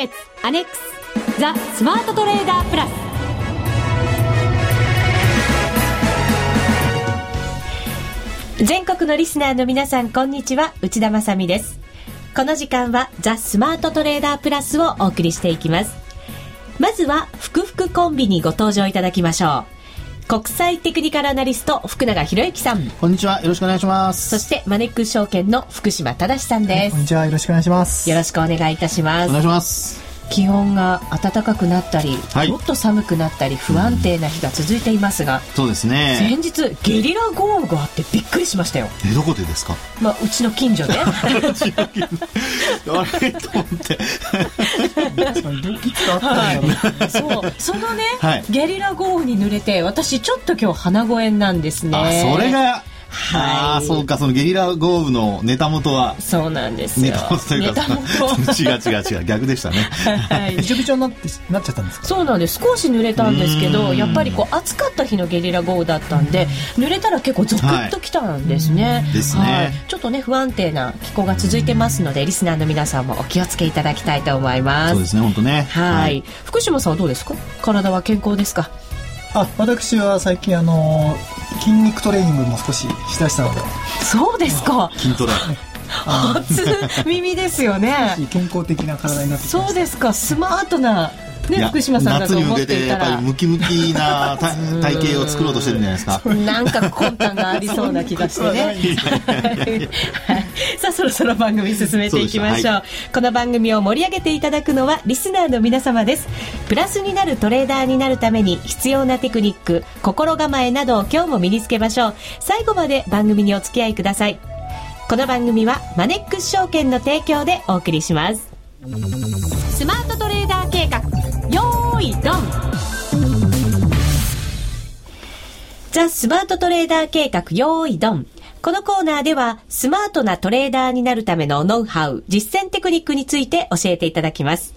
決アネックスザ・スマートトレーダープラス。全国のリスナーの皆さんこんにちは。内田まさです。この時間はザ・スマートトレーダープラスをお送りしていきます。まずは福福コンビにご登場いただきましょう。国際テクニカルアナリスト福永博之さん。こんにちは。よろしくお願いします。そしてマネックス証券の福島正さんです、こんにちは。よろしくお願いします。よろしくお願いいたします。お願いします気温が暖かくなったり、はい。もっと寒くなったり不安定な日が続いていますが、そうですね。先日ゲリラ豪雨があってびっくりしましたよ、えどこでですか？まあ、うちの近所で。あれ？と思って。確かにどい。そう。そのね、はい。ゲリラ豪雨に濡れて私ちょっと今日鼻声なんですね。あそれがあはい。あそうかそのゲリラ豪雨のネタ元は。そうなんですよ。ネタ元というかネタ元。違う違う違う逆でしたね。はい。びちょびちょになってなっちゃったんですか？そうなんです。少し濡れたんですけうん。どやっぱりこう暑かった日のゲリラ豪雨だったんで濡れたら結構ゾクッときたんですね,、ですね。はい、ちょっとね不安定な気候が続いてますのでリスナーの皆さんもお気をつけいただきたいと思います。そうですね本当ね。はい、福島さんはどうですか？体は健康ですか？あ私は最近あの筋肉トレーニングも少ししだしたので。そうですか。筋トレ 初耳ですよね健康的な体になってそうですかスマートな、ね、福島さんだと思っ夏に向けてやっぱりムキムキな 体体型を作ろうとしてるんじゃないですかなんか魂胆がありそうな気がしてね。はいさあ、そろそろ番組進めていきましょう。はこの番組を盛り上げていただくのはリスナーの皆様です。プラスになるトレーダーになるために必要なテクニック、心構えなどを今日も身につけましょう。最後まで番組にお付き合いください。この番組はマネックス証券の提供でお送りします。スマートトレーダー計画、よーい、ドンザ・スマートトレーダー計画用意ドン。このコーナーでは、スマートなトレーダーになるためのノウハウ、実践テクニックについて教えていただきます。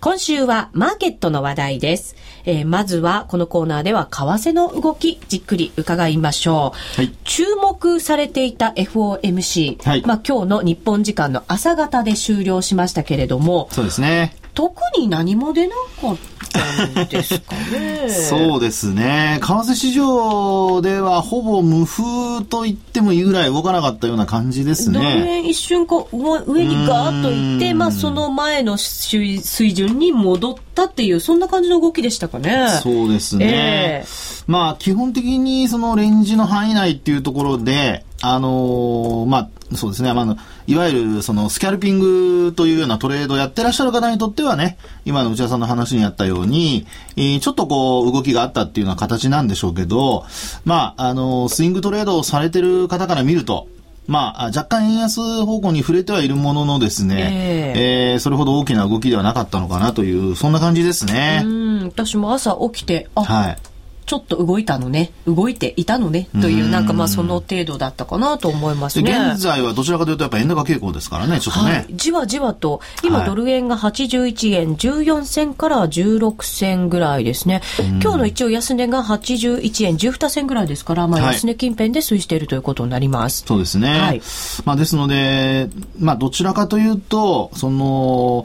今週はマーケットの話題です。えーまずは、このコーナーでは、為替の動き、じっくり伺いましょう。はい注目されていた FOMC。はいまあ、今日の日本時間の朝方で終了しましたけれども、そうですね特に何も出なかったんですかね。そうですね。為替市場ではほぼ無風と言ってもいいぐらい動かなかったような感じですね。円一瞬こう上上にガーッといって、まあ、その前の水水準に戻ったっていうそんな感じの動きでしたかね。そうですね。ええまあ、基本的にそのレンジの範囲内っていうところで、あのーまあ、そうですね。まああの、いわゆるそのスキャルピングというようなトレードをやってらっしゃる方にとってはね、今の内田さんの話にあったように、えーちょっとこう動きがあったっていうような形なんでしょうけど、まあ、あのースイングトレードをされてる方から見ると、まあ、あ若干円安方向に触れてはいるもののですね、ええーそれほど大きな動きではなかったのかなという、そんな感じですね。うん私も朝起きてあ、はい。ちょっと動いたのね。動いていたのね。といううんなんかまあその程度だったかなと思いますでね。現在はどちらかというとやっぱ円高傾向ですからね、ちょっとね。はい、じわじわと。今、はい。ドル円が81円14銭から16銭ぐらいですね、今日の一応安値が81円12銭ぐらいですから、まあ、はい。安値近辺で推移しているということになります。そうですね。はい。まあ、ですので、まあ、どちらかというと、その、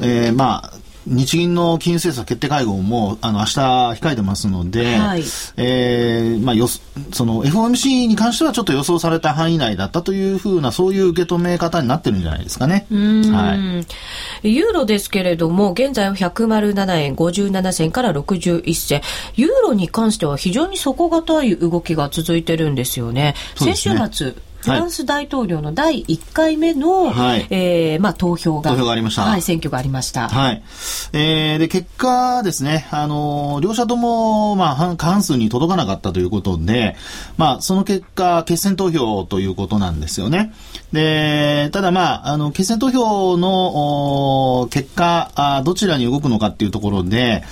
えーまあ、日銀の金融政策決定会合も、あの、明日控えてますので、はいえーまあ、よそ、その、FOMC に関してはちょっと予想された範囲内だったというふうな、そういう受け止め方になってるんじゃないですかね。うんはい。ユーロですけれども、現在は107円57銭から61銭。ユーロに関しては非常に底堅い動きが続いてるんですよね。ね先週末、フランス大統領の第1回目の、はいえーまあ、投票が。投票がありましたはい、選挙がありました。はい。えー、で、結果ですね、あのー両者とも、まあ、半過半数に届かなかったということで、まあ、その結果、決選投票ということなんですよね。で、ただまあ、あの、決選投票の、結果あ、どちらに動くのかっていうところで、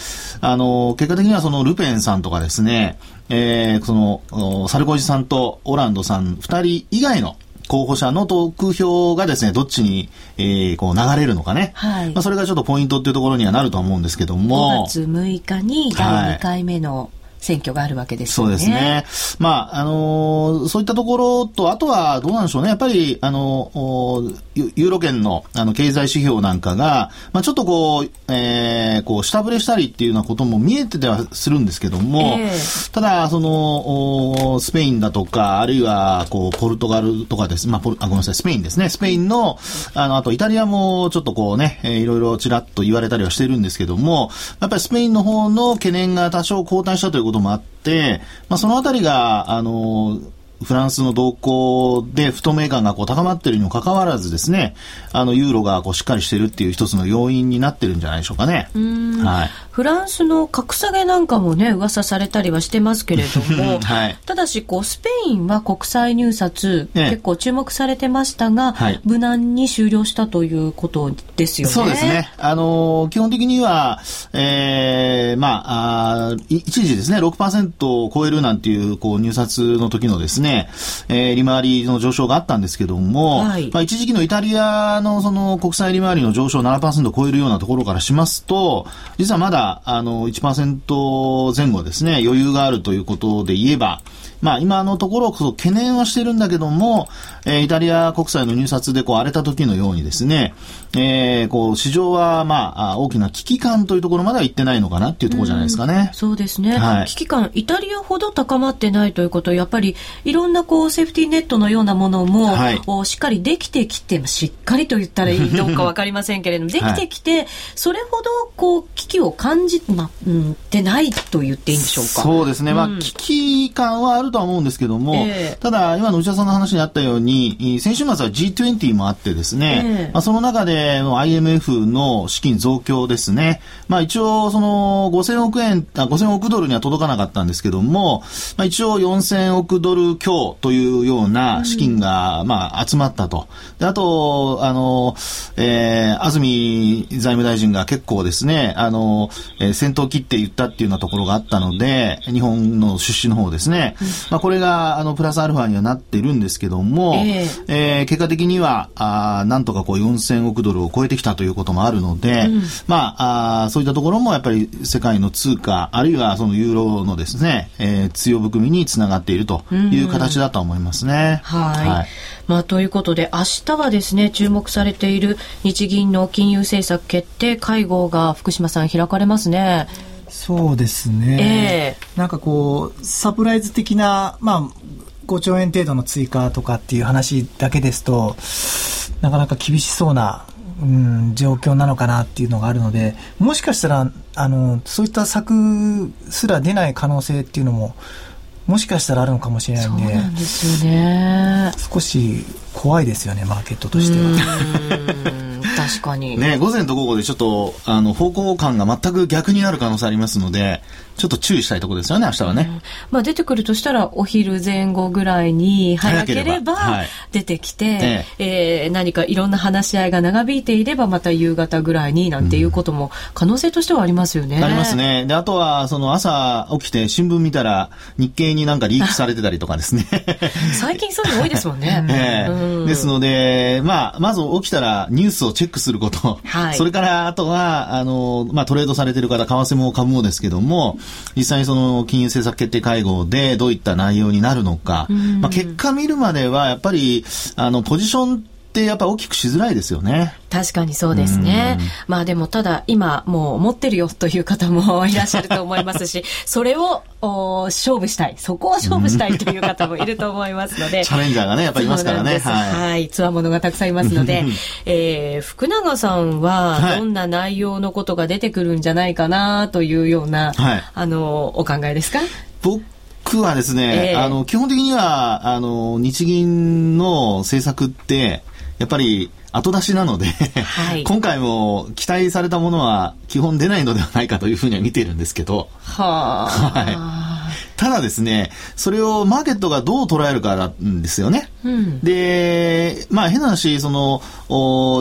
あのー結果的にはそのルペンさんとかですね、えー、その、おサルコジさんとオランドさん二人以外の候補者の得票がですね、どっちに、えー、こう流れるのかね。はいまあ、それがちょっとポイントっていうところにはなると思うんですけども5。月6日に第2回目の選挙があるわけですよね。そうですね。まあ、あのー、そういったところと、あとはどうなんでしょうね。やっぱり、あのー、ユーロ圏のあの経済指標なんかが、まあ、ちょっとこう、えー、こう、下振れしたりっていうようなことも見えててはするんですけども、えー、ただ、その、スペインだとか、あるいは、こう、ポルトガルとかです。まあ、ポルあ、ごめんなさい、スペインですね。スペインの、あの、あとイタリアもちょっとこうね、えー、いろいろちらっと言われたりはしてるんですけども、やっぱりスペインの方の懸念が多少後退したということもあって、まあ、そのあたりが、あの、フランスの動向で不透明感がこう高まっているにもかかわらずですね、あの、ユーロがこうしっかりしているっていう一つの要因になってるんじゃないでしょうかね。はい。フランスの格下げなんかもね、噂されたりはしてますけれども、はい、ただし、こう、スペインは国際入札、ね、結構注目されてましたが、はい、無難に終了したということですよね。そうですね。あの、基本的には、えー、まあ、あ一時ですね、6%を超えるなんていう、こう、入札の時のですね、えー、利回りの上昇があったんですけども、はい、まあ、一時期のイタリアのその国際利回りの上昇7%を超えるようなところからしますと、実はまだあの、1%前後ですね、余裕があるということで言えば、まあ、今のところこそ懸念はしてるんだけども、えー、イタリア国債の入札でこう荒れた時のようにですね、えー、こう市場はまあ大きな危機感というところまでは行ってないのかなっていうところじゃないですかね。うそうですね、はい、危機感イタリアほど高まってないということやっぱりいろんなこうセーフティーネットのようなものも、はい、しっかりできてきてしっかりと言ったらいいどうかわかりませんけれどもできてきて、はい、それほどこう危機を感じ、まうん、てないと言っていいんでしょうか。そうですね、まあ、危機感はあるとは思うんですけども、えー、ただ今の内田さんの話にあったように先週末は G20 もあってですね、えー、まあ、その中での IMF の資金増強ですね、まあ、一応その5000億円あ5000億ドルには届かなかったんですけども、まあ、一応4000億ドル強というような資金が、まあ、集まったと。であとあの、えー、安住財務大臣が結構ですねあの、えー、先頭切って言ったっていうようなところがあったので日本の出資の方ですね、まあ、これがあのプラスアルファにはなっているんですけども、えー、えー、結果的にはあなんとかこう4000億ドルを超えてきたということもあるので、うん、まああそういったところもやっぱり世界の通貨あるいはそのユーロのですね、えー、強含みにつながっているという形だと思いますね。うん、はい、はい。まあ、ということで明日はですね注目されている日銀の金融政策決定会合が福島さん開かれますね。そうですね、えー、なんかこうサプライズ的な、まあ、5兆円程度の追加とかっていう話だけですとなかなか厳しそうな、うん、状況なのかなっていうのがあるのでもしかしたらあのそういった策すら出ない可能性っていうのももしかしたらあるのかもしれないんでそうなんですよね。少し怖いですよねマーケットとしては。確かに。ね、午前と午後でちょっと、あの、方向感が全く逆になる可能性ありますので、ちょっと注意したいところですよね、明日はね。うん、まあ、出てくるとしたら、お昼前後ぐらいに早ければ出てきて、はい、ええー、何かいろんな話し合いが長引いていれば、また夕方ぐらいになんていうことも可能性としてはありますよね。うん、ありますね。で、あとは、その朝起きて新聞見たら、日経になんかリークされてたりとかですね。最近そういうの多いですもんね。えー、うん、ですので、まあ、まず起きたらニュースをチェックすること、はい、それからあとは、あの、まあ、トレードされてる方、為替も株もですけども、実際にその金融政策決定会合でどういった内容になるのか、まあ、結果見るまではやっぱり、あの、ポジションってやっぱ大きくしづらいですよね。確かにそうですね。まあでもただ今もう持ってるよという方も いらっしゃると思いますし、それを勝負したい、そこを勝負したいという方もいると思いますので。チャレンジャーがね、やっぱりいますからね。はい、はい。つわものがたくさんいますので、えー、福永さんはどんな内容のことが出てくるんじゃないかなというような、はい、あの、お考えですか？僕はですね、えー、あの、基本的には、あの、日銀の政策って、やっぱり後出しなのではい、今回も期待されたものは基本出ないのではないかというふうには見ているんですけど、ははい ただですね、それをマーケットがどう捉えるかなんですよね。うん、で、まあ変な話、その、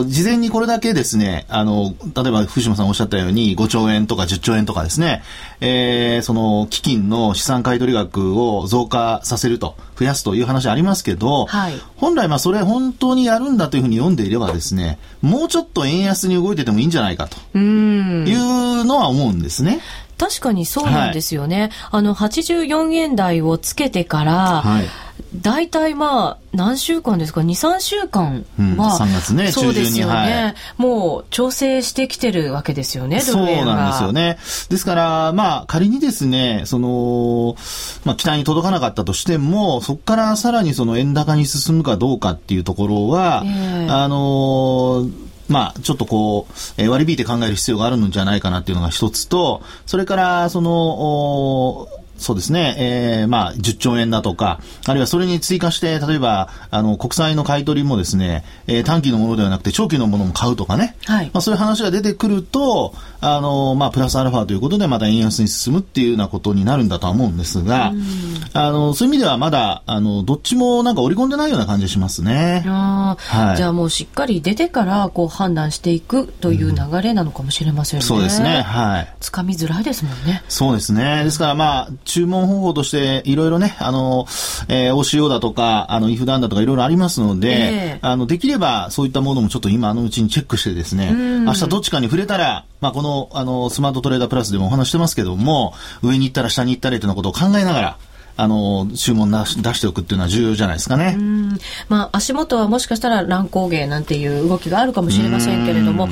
事前にこれだけですね、あの、例えば福島さんおっしゃったように5兆円とか10兆円とかですね、えー、その基金の資産買取額を増加させると、増やすという話ありますけど、はい、本来まあそれ本当にやるんだというふうに読んでいればですね、もうちょっと円安に動いててもいいんじゃないかというのは思うんですね。確かにそうなんですよね。はい、あの、84円台をつけてから、はい。大体まあ何週間ですか？23週間は、うん、3月ねそうですよね、はい、もう調整してきてるわけですよねそうなんですよね。ですからまあ仮にですねその、まあ、期待に届かなかったとしてもそこからさらにその円高に進むかどうかっていうところは、えー、あのーまあ、ちょっとこう、えー、割り引いて考える必要があるんじゃないかなっていうのが一つと、それから、その、そうですね、えー、まあ、10兆円だとか、あるいはそれに追加して、例えば、あの、国債の買い取りもですね、えー、短期のものではなくて長期のものも買うとかね、はい、まあ、そういう話が出てくると、あの、まあ、プラスアルファということで、また円安に進むっていうようなことになるんだとは思うんですが、あの、そういう意味ではまだ、あの、どっちもなんか織り込んでないような感じしますね。あはい、じゃあもうしっかり出てから、こう、判断していくという流れなのかもしれませんね。そうですね、はい。つかみづらいですもんね。そうですね。ですからまあ、注文方法としていろいろね、あの、えー、OCO だとか、あの、イフダンだとかいろいろありますので、えー、あの、できればそういったものもちょっと今のうちにチェックしてですね、明日どっちかに触れたら、まあ、この、あの、スマートトレーダープラスでもお話してますけども、上に行ったら下に行ったりというようなことを考えながら、あの、注文出しておくっていうのは重要じゃないですかね。まあ、足元はもしかしたら乱高下なんていう動きがあるかもしれませんけれども、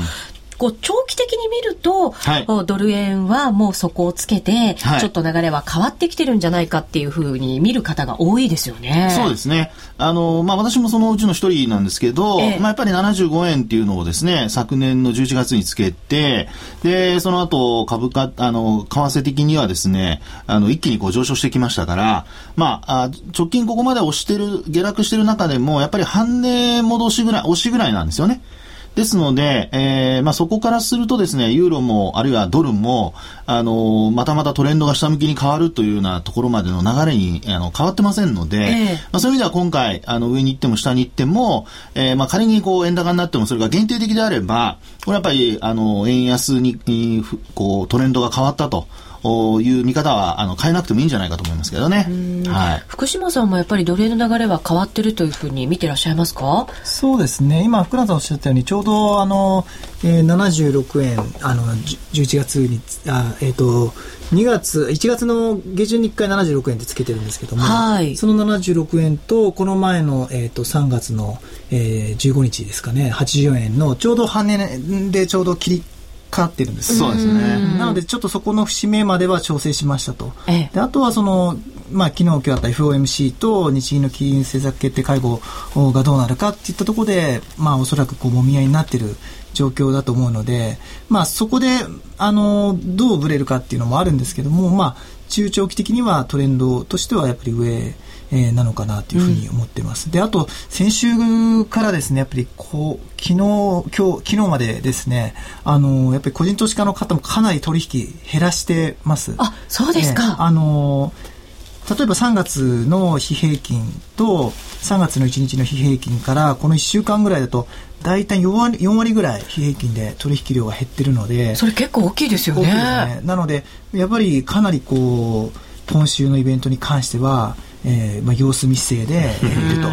こう長期的に見ると、はい、ドル円はもう底をつけて、はい、ちょっと流れは変わってきてるんじゃないかっていうふうに見る方が多いですよね。そうですね。あの、まあ、私もそのうちの一人なんですけど、ええ、まあ、やっぱり75円っていうのをですね、昨年の11月につけて、で、その後株価、あの、為替的にはですね、あの、一気にこう上昇してきましたから、まあ、あ直近ここまで押してる、下落してる中でも、やっぱり半値戻しぐらい、押しぐらいなんですよね。ですので、えー、まあ、そこからするとですね、ユーロも、あるいはドルも、あのまたまたトレンドが下向きに変わるというようなところまでの流れにあの変わってませんので、えー、まあ、そういう意味では今回、あの、上に行っても下に行っても、えー、まあ、仮にこう、円高になってもそれが限定的であれば、これやっぱり、あの、円安に、こう、トレンドが変わったと。いう見方はあの変えなくてもいいんじゃないかと思いますけどね、はい、福島さんもやっぱりドル円の流れは変わってるというふうに見てらっしゃいますか？そうですね。今福永さんおっしゃったようにちょうどあの、えー、76円あの11月にあ、えーと、2月1月の下旬に1回76円でつけてるんですけども、はい、その76円とこの前の、えーと、3月の、えー、15日ですかね84円のちょうど半値でちょうど切りかってるんです。そうですね。なので、ちょっとそこの節目までは調整しましたと。であとは、その、まあ、昨日今日あった FOMC と日銀の金融政策決定会合がどうなるかっていったところで、まあ、おそらくこう、もみ合いになってる状況だと思うので、まあ、そこで、あの、どうぶれるかっていうのもあるんですけども、まあ、中長期的にはトレンドとしてはやっぱり上、えー、なのかなというふうに思ってます。うん、で、あと、先週からですね、やっぱりこう、昨日、今日、昨日までですね、あの、やっぱり個人投資家の方もかなり取引減らしてます。あ、そうですか。あの、例えば3月の日平均と3月の1日の日平均からこの1週間ぐらいだと大体4割 ,4 割ぐらい日平均で取引量が減ってるのでそれ結構大きいですよね。ねなのでやっぱりかなりこう今週のイベントに関してはえーまあ、様子見姿勢でいると。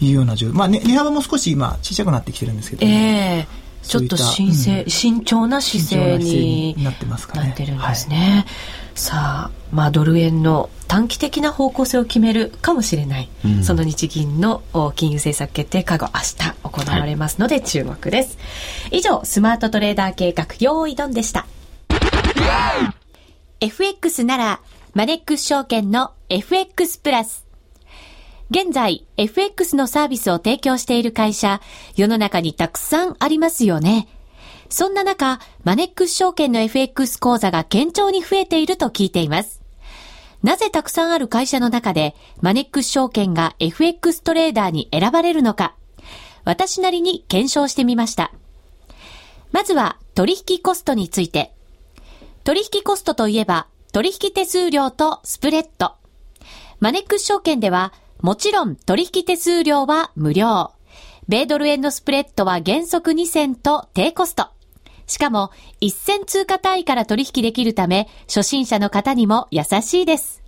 いうような状況、まあ、ね、値幅も少し今小さくなってきてるんですけど、ね、え。ーちょっと慎重、うん、慎重な姿勢になってますかね。なってるんですね。はい、さあ、まあドル円の短期的な方向性を決めるかもしれない、うん、その日銀の金融政策決定会合明日行われますので注目です。はい、以上、スマートトレーダー計画用意ドンでした。FX ならマネックス証券の FX プラス。現在、FX のサービスを提供している会社、世の中にたくさんありますよね。そんな中、マネックス証券の FX 講座が堅調に増えていると聞いています。なぜたくさんある会社の中で、マネックス証券が FX トレーダーに選ばれるのか、私なりに検証してみました。まずは、取引コストについて。取引コストといえば、取引手数料とスプレッド。マネックス証券では、もちろん取引手数料は無料。米ドル円のスプレッドは原則2銭と低コスト。しかも、1銭通貨単位から取引できるため、初心者の方にも優しいです。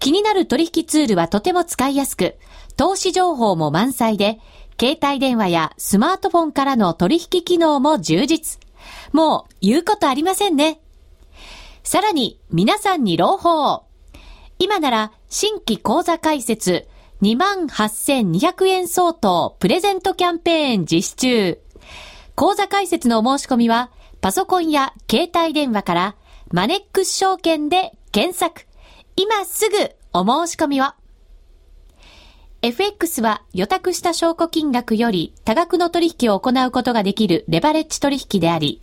気になる取引ツールはとても使いやすく、投資情報も満載で、携帯電話やスマートフォンからの取引機能も充実。もう言うことありませんね。さらに、皆さんに朗報。今なら、新規講座開設、28,200円相当プレゼントキャンペーン実施中。講座開設のお申し込みは、パソコンや携帯電話から、マネックス証券で検索。今すぐお申し込みを。FX は予託した証拠金額より多額の取引を行うことができるレバレッジ取引であり、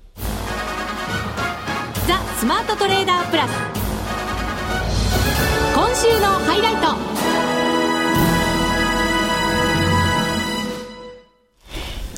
ザ・スマートトレーダープラス。今週のハイライト。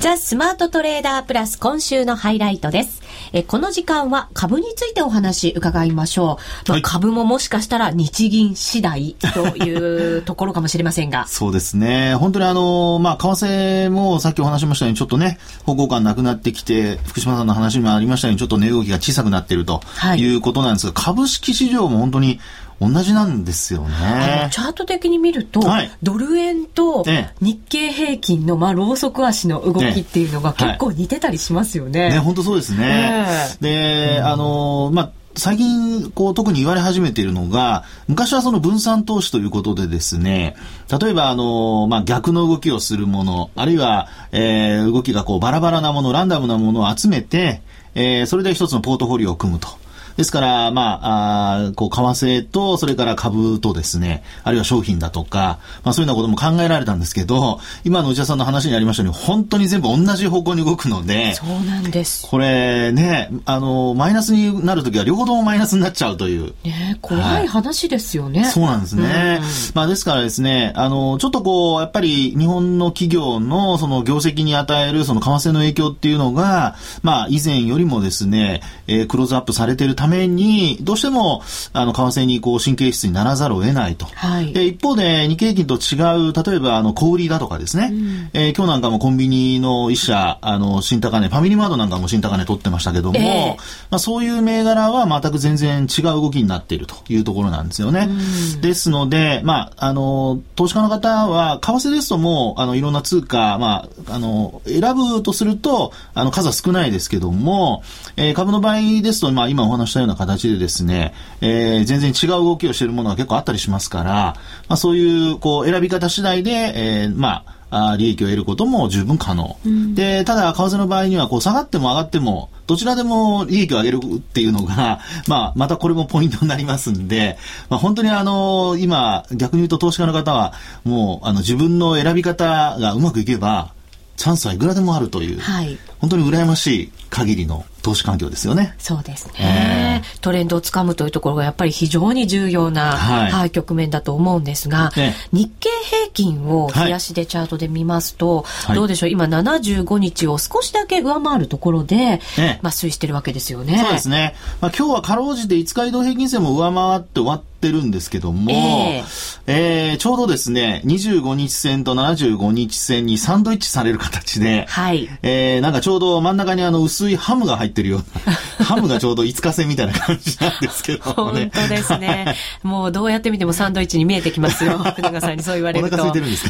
ザ・スマートトレーダープラス今週のハイライトです。えこの時間は株についてお話伺いましょう。まあ、株ももしかしたら日銀次第というところかもしれませんが。そうですね。本当にあの、まあ、為替もさっきお話しましたように、ちょっとね、方向感なくなってきて、福島さんの話にもありましたように、ちょっと値動きが小さくなっているということなんですが、はい、株式市場も本当に同じなんですよね。チャート的に見ると、はい、ドル円と日経平均の、まあ、ローソク足の動きっていうのが結構似てたりしますよね。ね、本当そうですね。で、あの、まあ、最近、こう、特に言われ始めているのが、昔はその分散投資ということでですね、例えば、あの、まあ、逆の動きをするもの、あるいは、えー、動きがこう、バラバラなもの、ランダムなものを集めて、えー、それで一つのポートフォリオを組むと。ですから、まあ、あこう、為替と、それから株とですね、あるいは商品だとか、まあそういうようなことも考えられたんですけど、今の内田さんの話にありましたように、本当に全部同じ方向に動くので、そうなんです。これね、あの、マイナスになるときは両方ともマイナスになっちゃうという。ね怖い話ですよね。はい、そうなんですね。まあですからですね、あの、ちょっとこう、やっぱり日本の企業のその業績に与えるその為替の影響っていうのが、まあ以前よりもですね、えー、クローズアップされているために、どうしても、あの、為替にこう、神経質にならざるを得ないと。はい、で、一方で、日経平均と違う、例えば、あの、小売りだとかですね、うん、えー、今日なんかもコンビニの一社、あの、新高値、ファミリーマートなんかも新高値取ってましたけども、えー、まあ、そういう銘柄は全く全然違う動きになっているというところなんですよね。うん、ですので、まあ、あの、投資家の方は、為替ですともう、あの、いろんな通貨、まあ、あの、選ぶとすると、あの、数は少ないですけども、えー、株の場合ですと、まあ、今お話したような形でですね、えー、全然違う動きをしているものが結構あったりしますから、まあ、そういう、こう、選び方次第で、えー、まあ、あ利益を得ることも十分可能。うん、で、ただ、為替の場合には、こう、下がっても上がっても、どちらでも利益を上げるっていうのが、まあ、またこれもポイントになりますんで、まあ、本当にあの、今、逆に言うと投資家の方は、もう、あの、自分の選び方がうまくいけば、チャンスはいくらでもあるという、はい、本当に羨ましい限りの投資環境ですよね。そうですね。えー、トレンドをつかむというところがやっぱり非常に重要な、はい、はい、局面だと思うんですが、ね、日経平均を冷やしでチャートで見ますと、はい、どうでしょう、今75日を少しだけ上回るところで、ね、まあ推移してるわけですよね。そうですね。まあ今日はかろうじて5日移動平均線も上回って終わってるんですけども、えー、えー、ちょうどですね、25日線と75日線にサンドイッチされる形で、はい。えー、なんかちょうど真ん中にあの薄いハムが入ってるような、ハムがちょうど5日線みたいな感じなんですけどね。本当ですね。もうどうやって見てもサンドイッチに見えてきますよ。福永さんにそう言われると。お腹空いてるんです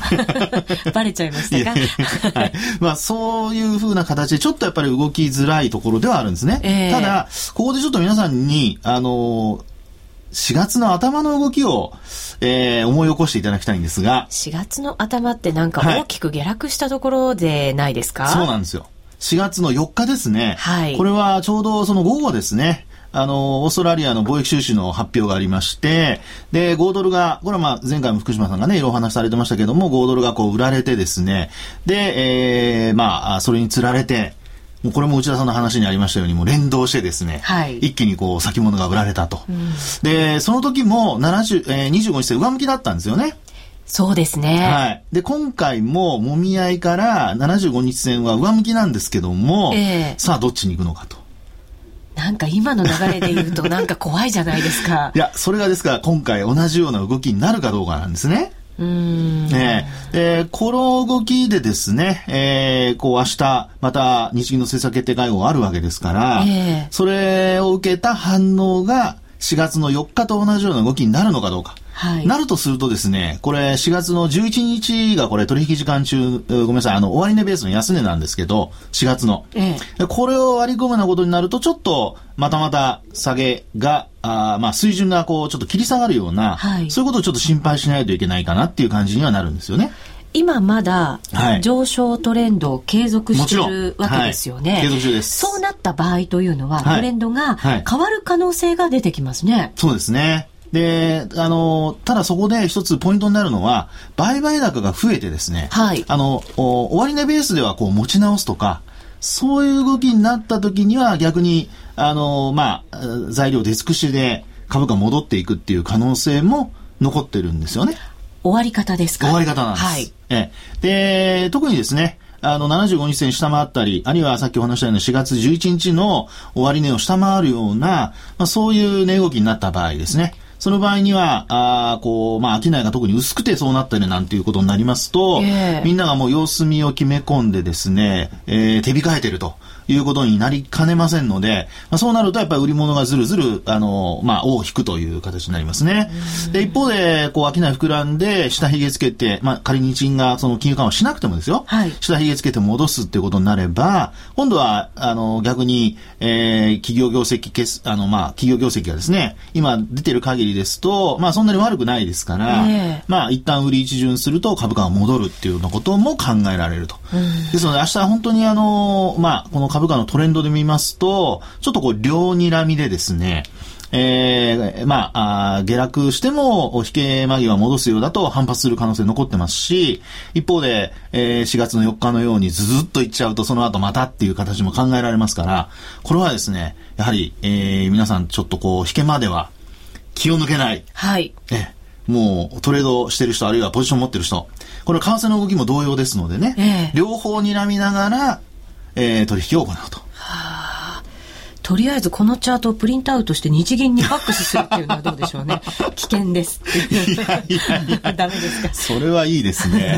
か？バレちゃいましたか？はい。まあそういうふうな形でちょっとやっぱり動きづらいところではあるんですね。えー、ただ、ここでちょっと皆さんに、あのー4月の頭の動きを、えー、思い起こしていただきたいんですが。4月の頭ってなんか大きく下落したところでないですか、はい、そうなんですよ。4月の4日ですね。はい。これはちょうどその午後ですね。あの、オーストラリアの貿易収支の発表がありまして、で、5ドルが、これはまあ前回も福島さんがね、いろいろお話されてましたけども、5ドルがこう売られてですね、で、えー、まあ、それにつられて、もうこれも内田さんの話にありましたように、もう連動してですね、はい、一気にこう先物が売られたと。うん、で、その時も70、えー、25日線上向きだったんですよね。そうですね。はい。で、今回ももみ合いから75日線は上向きなんですけども、えー、さあどっちに行くのかと。なんか今の流れで言うと なんか怖いじゃないですか。いや、それがですから今回同じような動きになるかどうかなんですね。うんええー、この動きでですね、えー、こう明日、また日銀の政策決定会合があるわけですから、えー、それを受けた反応が4月の4日と同じような動きになるのかどうか。はい、なるとするとですね、これ4月の11日がこれ取引時間中、ごめんなさい、あの、終値ベースの安値なんですけど、4月の。ええ、これを割り込むようなことになると、ちょっと、またまた下げが、あまあ、水準がこう、ちょっと切り下がるような、はい、そういうことをちょっと心配しないといけないかなっていう感じにはなるんですよね。今まだ上昇トレンドを継続しているわけですよね。はい、継続中です。そうなった場合というのは、トレンドが変わる可能性が出てきますね。そうですね。で、あの、ただそこで一つポイントになるのは、売買高が増えてですね、はい。あの、終値ベースではこう持ち直すとか、そういう動きになった時には逆に、あの、まあ、材料出尽くしで株価戻っていくっていう可能性も残ってるんですよね。終わり方ですか？終わり方なんです。はい。えで、特にですね、あの、75日線下回ったり、あるいはさっきお話したような4月11日の終値を下回るような、まあ、そういう値動きになった場合ですね。その場合には、あこう、まあ、商いが特に薄くてそうなったりなんていうことになりますと、えー、みんながもう様子見を決め込んでですね、えー、手控えてると。いうことになりかねませんので、まあ、そうなるとやっぱり売り物がずるずる、あの、まあ、尾を引くという形になりますね。で、一方で、こう、商い膨らんで、下髭つけて、まあ、仮に日銀がその金融緩和しなくてもですよ、はい、下髭つけて戻すっていうことになれば、今度は、あの、逆に、えー、企業業績消す、あの、まあ、企業業績がですね、今出てる限りですと、まあ、そんなに悪くないですから、えー、まあ、一旦売り一巡すると株価が戻るっていうようなことも考えられると。ですので、明日本当にあの、まあ、この株価のトレンドで見ますと、ちょっとこう、両睨みでですね、えー、まああ、下落しても、引け間際戻すようだと反発する可能性残ってますし、一方で、えー、4月の4日のようにずずっといっちゃうと、その後またっていう形も考えられますから、これはですね、やはり、えー、皆さんちょっとこう、引けまでは気を抜けない。はい。えもうトレードしてる人、あるいはポジション持ってる人、これ為替の動きも同様ですのでね、えー、両方睨みながら、えー、取引を行うと。とりあえずこのチャートをプリントアウトして日銀にファックスするっていうのはどうでしょうね。危険ですいやいやいやダメですか。それはいいですね。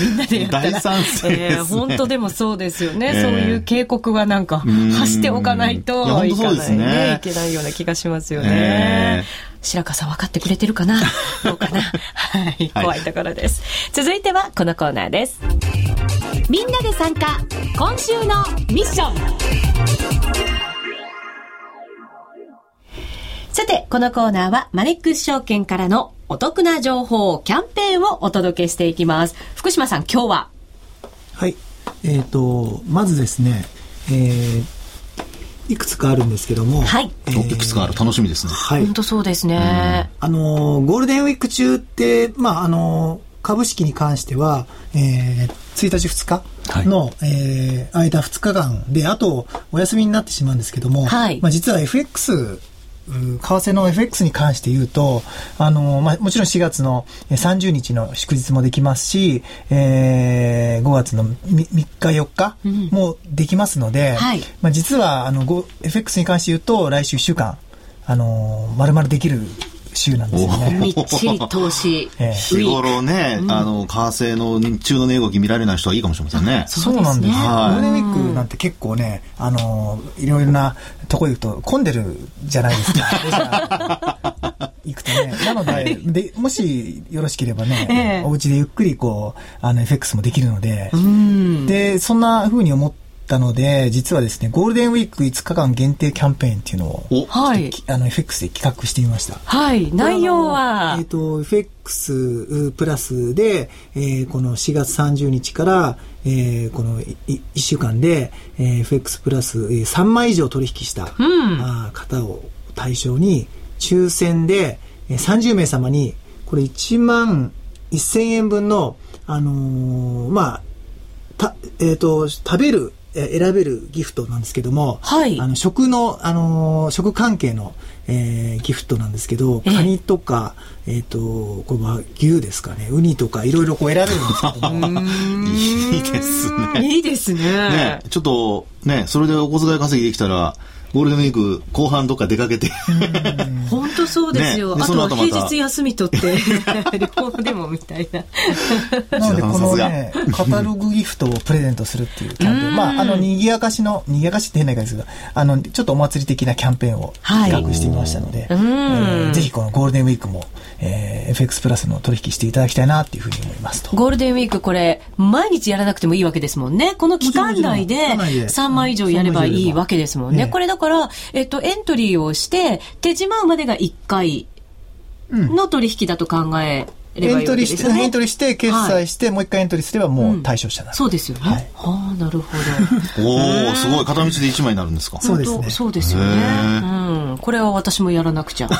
みんなでやったら。大賛成です、ね、えー、本当でもそうですよね、えー、そういう警告はなんか発しておかないといかないね、ね、いけないような気がしますよね。えー白川さん分かってくれてるかな？どうかな？はい、怖いところです。続いてはこのコーナーです。みんなで参加、今週のミッション。さて、このコーナーはマネックス証券からのお得な情報、キャンペーンをお届けしていきます。福島さん、今日は？はい。えっ、ー、と、まずですね、えー、いくつかあるんですけども。はい。えー、いくつかある。楽しみですね。はい。本当そうですね。あの、ゴールデンウィーク中って、まあ、あの、株式に関しては、えー、1日2日の、はい、えー、間2日間で、あとお休みになってしまうんですけども、はい、まあ、実は FX 為替の FX に関して言うと、あの、まあ、もちろん4月の30日の祝日もできますし、えー、5月の 3, 3日4日もできますので、うんはい、まあ、実は、あの、FX に関して言うと、来週1週間、あの、丸々できる週なんですよね。みっちり投資。日頃ね、うん、あの、為替の日中の値動き見られない人はいいかもしれませんね。そうなんです。ゴールデンウィークなんて結構ね、あの、いろいろなとこ行くと混んでるじゃないですか。行くとね。なので、で、もしよろしければね、えー、お家でゆっくりこう、あの、FX もできるので、で、そんな風に思って、ったので、実はですね、ゴールデンウィーク5日間限定キャンペーンっていうのを、はい。あの、FX で企画してみました。はい。内容は？えっ、ー、と、FX プラスで、えー、この4月30日から、えー、この1週間で、えー、FX プラス3枚以上取引した、うん、あ方を対象に、抽選で30名様に、これ1万1000円分の、あのー、まあ、た、えっ、ー、と、食べる選べるギフトなんですけども、はい、あの食の、あのー、食関係の、えー、ギフトなんですけど、カニとか、えっ、ー、と、これは牛ですかね、ウニとかいろいろこう選べるんですけども。いいですね。いいですね。ね、ちょっと、ね、それでお小遣い稼ぎできたら、ゴールデンウィーク後半どっか出かけて。本当そうですよ。ね、あとは平日休み取って、旅行でもみたいな。なので、このね、カタログギフトをプレゼントするっていうキャンペーン。まあ、あの、賑やかしの、賑やかしって変な感じですけど、あの、ちょっとお祭り的なキャンペーンを企画してみましたので、はい、えー、ぜひこのゴールデンウィークも、えー、FX プラスの取引していただきたいなっていうふうに思いますと。ゴールデンウィークこれ、毎日やらなくてもいいわけですもんね。この期間内で3枚以上やればいいわけですもんね。これだから、えっと、エントリーをして、手締まうまでが1回の取引だと考え、エントリーして、エントリーして、決済して、もう一回エントリーすればもう対象者だ、そうですよね。はあ、なるほど。おおすごい。片道で1枚になるんですか？そうですね。そうですよね。うん。これは私もやらなくちゃ。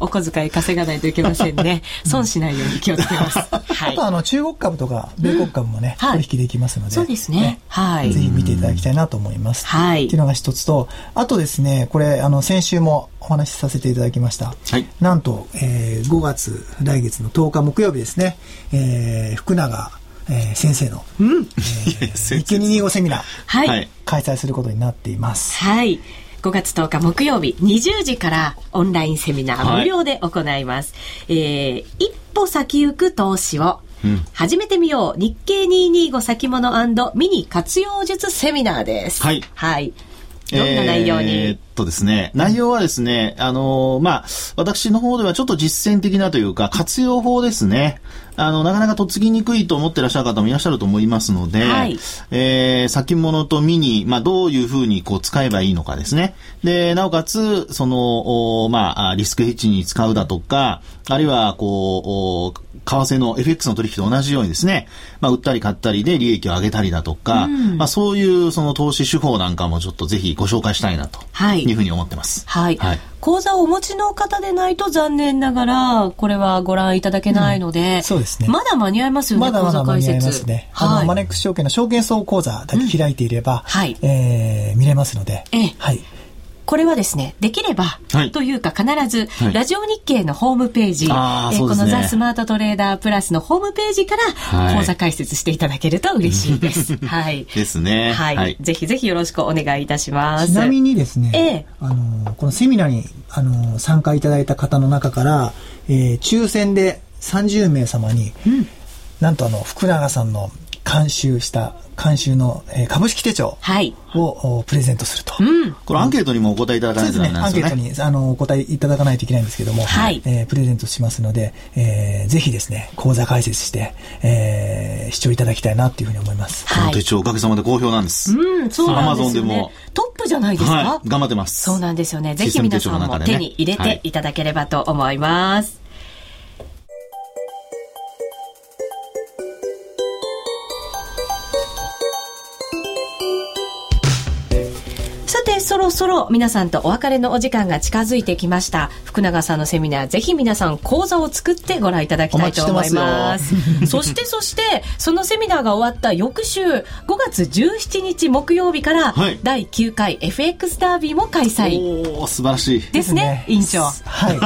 お小遣い稼がないといけませんね。損しないように気をつけます。はい。あと、あの、中国株とか、米国株もね、取引できますので。そうですね。はい。ぜひ見ていただきたいなと思います。はい。っていうのが一つと、あとですね、これ、あの、先週もお話しさせていただきました。はい。なんと、えー、5月、来月の10日木曜日ですね、えー、福永、えー、先生の、うん、えー、日経225セミナー、はい、開催することになっています。はい。5月10日木曜日20時からオンラインセミナー無料で行います。はい、えー、一歩先行く投資をうん、始めてみよう日経225先物ミニ活用術セミナーです。はい。はい。どんな内容に、えー、っとですね、内容はですね、あのー、まあ、私の方ではちょっと実践的なというか、活用法ですね。あの、なかなかとっつきにくいと思ってらっしゃる方もいらっしゃると思いますので、はい、えー、先物とミニ、まあ、どういうふうにこう使えばいいのかですね。で、なおかつ、その、おまあ、リスクヘッジに使うだとか、あるいは、こう、為替の FX の取引と同じようにですね、まあ、売ったり買ったりで利益を上げたりだとか、うん、まあ、そういうその投資手法なんかもちょっとぜひご紹介したいなというふうに思ってます。はい。はい、講座をお持ちの方でないと残念ながら、これはご覧いただけないので、うん、そうですね。まだ間に合いますよね、まだまだ間に合いますね。はい、あの、マネックス証券の証券層講座だけ開いていれば、うん、はい。えー、見れますので、ええ、はい。これはですね、できれば、はい、というか必ず、はい、ラジオ日経のホームページ、えー、このザ・スマートトレーダープラスのホームページから講座解説していただけると嬉しいです。はい。ですね。はい。はい、ぜひぜひよろしくお願いいたします。ちなみにですね、ええ、あの、このセミナーに、あの、参加いただいた方の中から、えー、抽選で30名様に、うん、なんとあの、福永さんの監修した監修の、えー、株式手帳を、プレゼントすると、うん、これアンケートにもお答えいただかないといけないですね。アンケートにあのお答えいただかないといけないんですけども、はい、えー、プレゼントしますので、えー、ぜひですね、講座解説して、えー、視聴いただきたいなというふうに思います。この手帳おかげさまで好評なんです。うん、そうなんですよ、ね、トップじゃないですか、はい、頑張ってます。そうなんですよね。ぜひ皆さんも手に入れていただければと思います。そろそろ皆さんとお別れのお時間が近づいてきました。福永さんのセミナー、ぜひ皆さん講座を作ってご覧いただきたいと思います。ますそしてそして、そのセミナーが終わった翌週、5月17日木曜日から、第9回 FX ダービーも開催。おお素晴らしい。ですね、委員長。はい。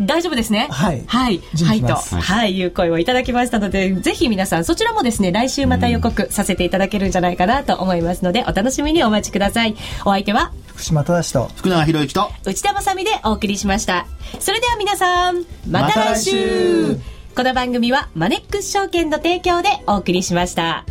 大丈夫ですね？はい。はい。はいと、はい、いう声をいただきましたので、ぜひ皆さん、そちらもですね、来週また予告させていただけるんじゃないかなと思いますので、お楽しみにお待ちください。お相手は福島正と福永博之と内田まさでお送りしました。それでは皆さんまた来週。この番組はマネックス証券の提供でお送りしました。